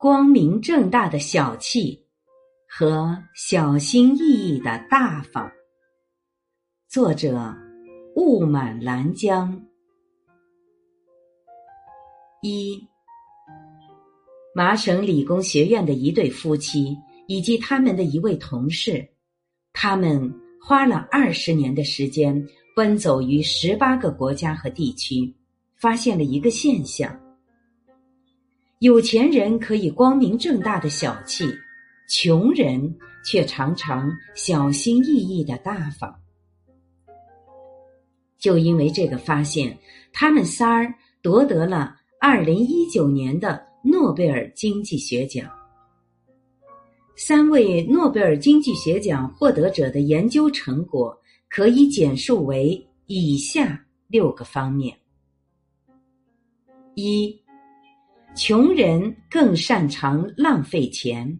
光明正大的小气和小心翼翼的大方。作者：雾满兰江。一，麻省理工学院的一对夫妻以及他们的一位同事，他们花了二十年的时间，奔走于十八个国家和地区，发现了一个现象：有钱人可以光明正大的小气，穷人却常常小心翼翼的大方。就因为这个发现，他们仨儿夺得了二零一九年的诺贝尔经济学奖。三位诺贝尔经济学奖获得者的研究成果可以简述为以下六个方面：一，穷人更擅长浪费钱，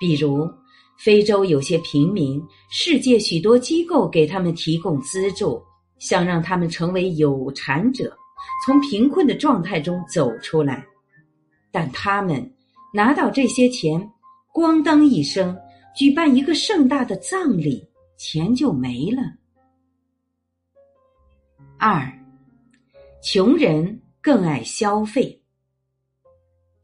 比如。非洲有些平民，世界许多机构给他们提供资助，想让他们成为有产者，从贫困的状态中走出来。但他们拿到这些钱，咣当一声，举办一个盛大的葬礼，钱就没了。二，穷人更爱消费。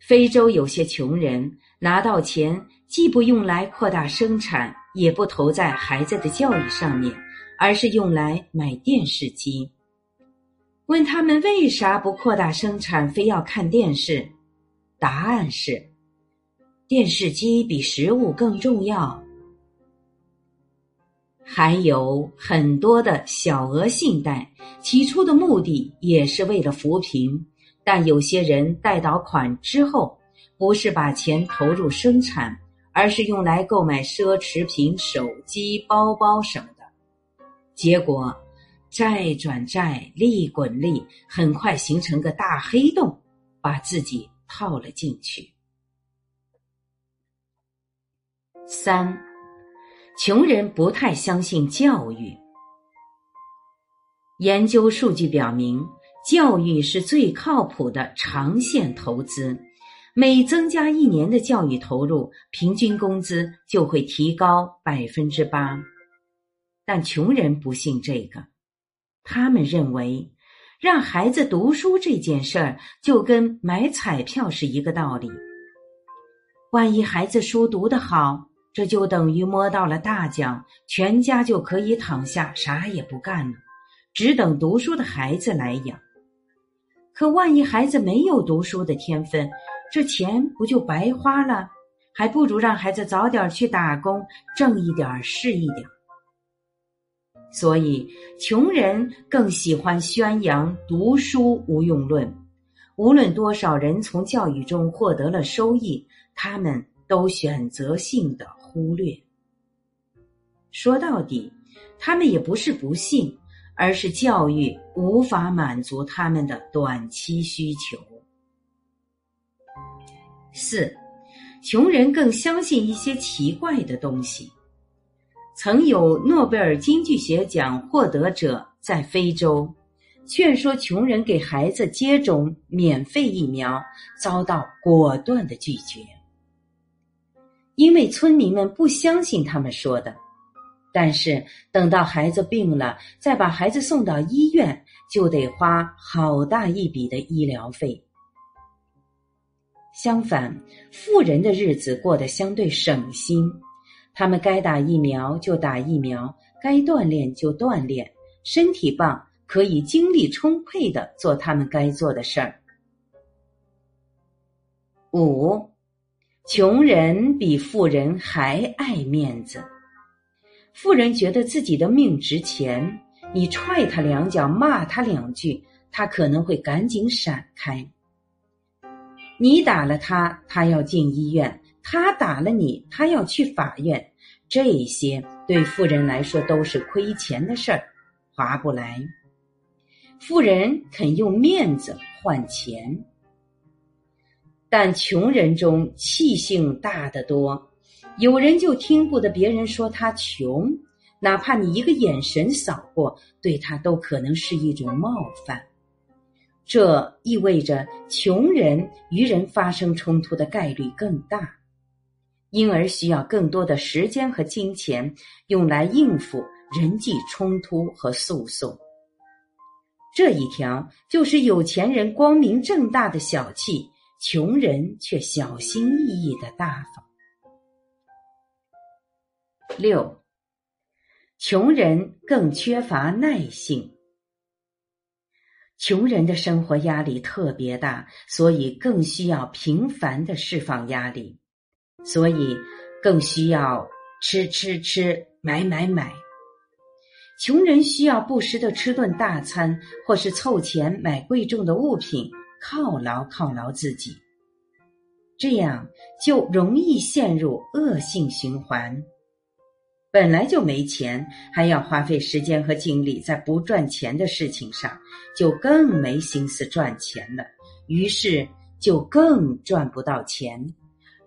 非洲有些穷人拿到钱。既不用来扩大生产，也不投在孩子的教育上面，而是用来买电视机。问他们为啥不扩大生产，非要看电视？答案是：电视机比食物更重要。还有很多的小额信贷，起初的目的也是为了扶贫，但有些人贷到款之后，不是把钱投入生产。而是用来购买奢侈品、手机、包包什么的，结果债转债，利滚利，很快形成个大黑洞，把自己套了进去。三，穷人不太相信教育。研究数据表明，教育是最靠谱的长线投资。每增加一年的教育投入，平均工资就会提高百分之八。但穷人不信这个，他们认为让孩子读书这件事儿就跟买彩票是一个道理。万一孩子书读得好，这就等于摸到了大奖，全家就可以躺下啥也不干了，只等读书的孩子来养。可万一孩子没有读书的天分，这钱不就白花了？还不如让孩子早点去打工，挣一点是一点。所以，穷人更喜欢宣扬读书无用论。无论多少人从教育中获得了收益，他们都选择性的忽略。说到底，他们也不是不信，而是教育无法满足他们的短期需求。四，穷人更相信一些奇怪的东西。曾有诺贝尔经济学奖获得者在非洲劝说穷人给孩子接种免费疫苗，遭到果断的拒绝，因为村民们不相信他们说的。但是等到孩子病了，再把孩子送到医院，就得花好大一笔的医疗费。相反，富人的日子过得相对省心，他们该打疫苗就打疫苗，该锻炼就锻炼，身体棒可以精力充沛的做他们该做的事儿。五，穷人比富人还爱面子，富人觉得自己的命值钱，你踹他两脚，骂他两句，他可能会赶紧闪开。你打了他，他要进医院；他打了你，他要去法院。这些对富人来说都是亏钱的事儿，划不来。富人肯用面子换钱，但穷人中气性大得多。有人就听不得别人说他穷，哪怕你一个眼神扫过，对他都可能是一种冒犯。这意味着穷人与人发生冲突的概率更大，因而需要更多的时间和金钱用来应付人际冲突和诉讼。这一条就是有钱人光明正大的小气，穷人却小心翼翼的大方。六，穷人更缺乏耐性。穷人的生活压力特别大，所以更需要频繁的释放压力，所以更需要吃吃吃，买买买。穷人需要不时的吃顿大餐，或是凑钱买贵重的物品，犒劳犒劳自己，这样就容易陷入恶性循环。本来就没钱，还要花费时间和精力在不赚钱的事情上，就更没心思赚钱了。于是就更赚不到钱，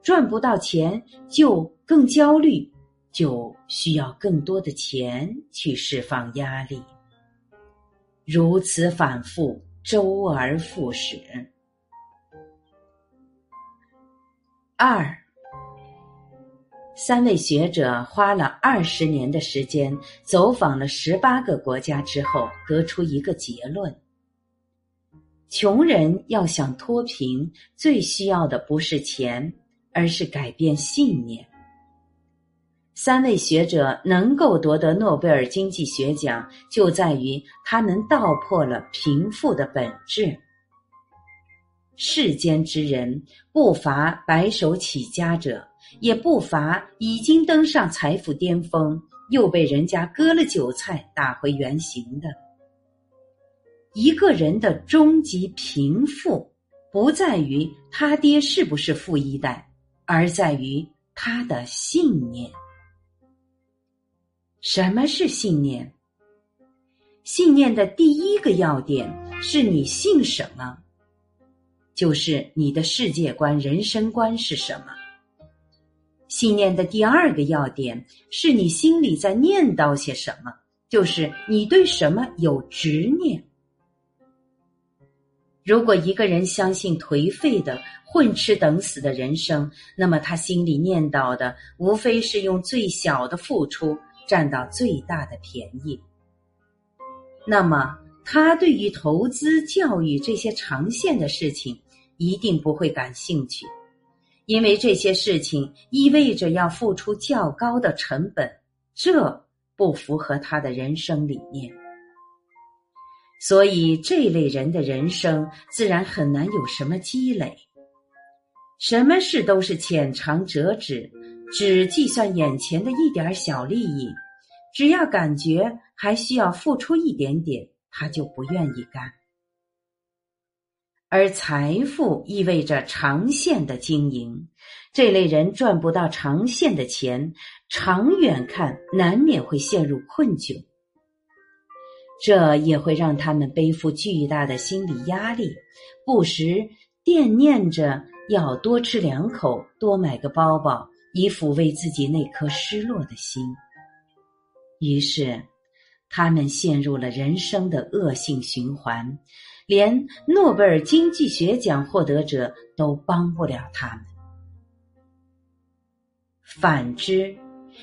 赚不到钱就更焦虑，就需要更多的钱去释放压力。如此反复，周而复始。二。三位学者花了二十年的时间，走访了十八个国家之后，得出一个结论：穷人要想脱贫，最需要的不是钱，而是改变信念。三位学者能够夺得诺贝尔经济学奖，就在于他们道破了贫富的本质。世间之人不乏白手起家者。也不乏已经登上财富巅峰，又被人家割了韭菜打回原形的。一个人的终极贫富，不在于他爹是不是富一代，而在于他的信念。什么是信念？信念的第一个要点是你信什么，就是你的世界观、人生观是什么。信念的第二个要点是你心里在念叨些什么，就是你对什么有执念。如果一个人相信颓废的混吃等死的人生，那么他心里念叨的无非是用最小的付出占到最大的便宜。那么他对于投资、教育这些长线的事情一定不会感兴趣。因为这些事情意味着要付出较高的成本，这不符合他的人生理念，所以这类人的人生自然很难有什么积累。什么事都是浅尝辄止，只计算眼前的一点小利益，只要感觉还需要付出一点点，他就不愿意干。而财富意味着长线的经营，这类人赚不到长线的钱，长远看难免会陷入困窘。这也会让他们背负巨大的心理压力，不时惦念着要多吃两口、多买个包包，以抚慰自己那颗失落的心。于是，他们陷入了人生的恶性循环。连诺贝尔经济学奖获得者都帮不了他们。反之，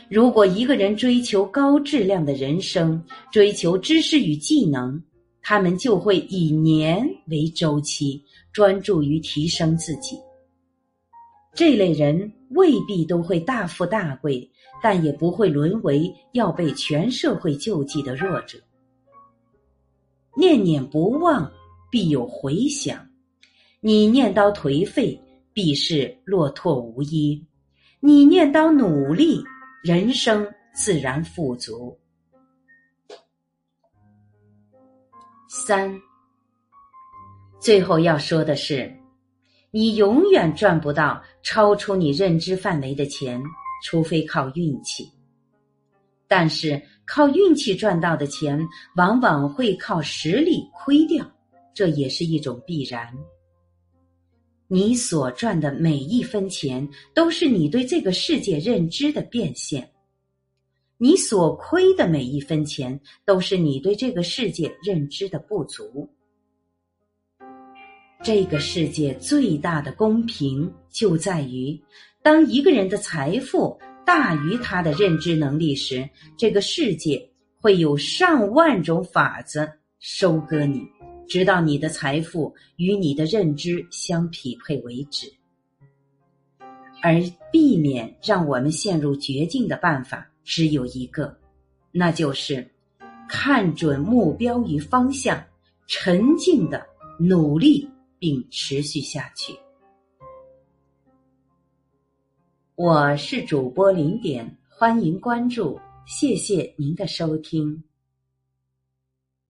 如果一个人追求高质量的人生，追求知识与技能，他们就会以年为周期，专注于提升自己。这类人未必都会大富大贵，但也不会沦为要被全社会救济的弱者。念念不忘。必有回响，你念叨颓废，必是落拓无依；你念叨努力，人生自然富足。三，最后要说的是，你永远赚不到超出你认知范围的钱，除非靠运气。但是靠运气赚到的钱，往往会靠实力亏掉。这也是一种必然。你所赚的每一分钱，都是你对这个世界认知的变现；你所亏的每一分钱，都是你对这个世界认知的不足。这个世界最大的公平就在于，当一个人的财富大于他的认知能力时，这个世界会有上万种法子收割你，直到你的财富与你的认知相匹配为止。而避免让我们陷入绝境的办法只有一个，那就是看准目标与方向，沉静的努力并持续下去。我是主播零点，欢迎关注，谢谢您的收听。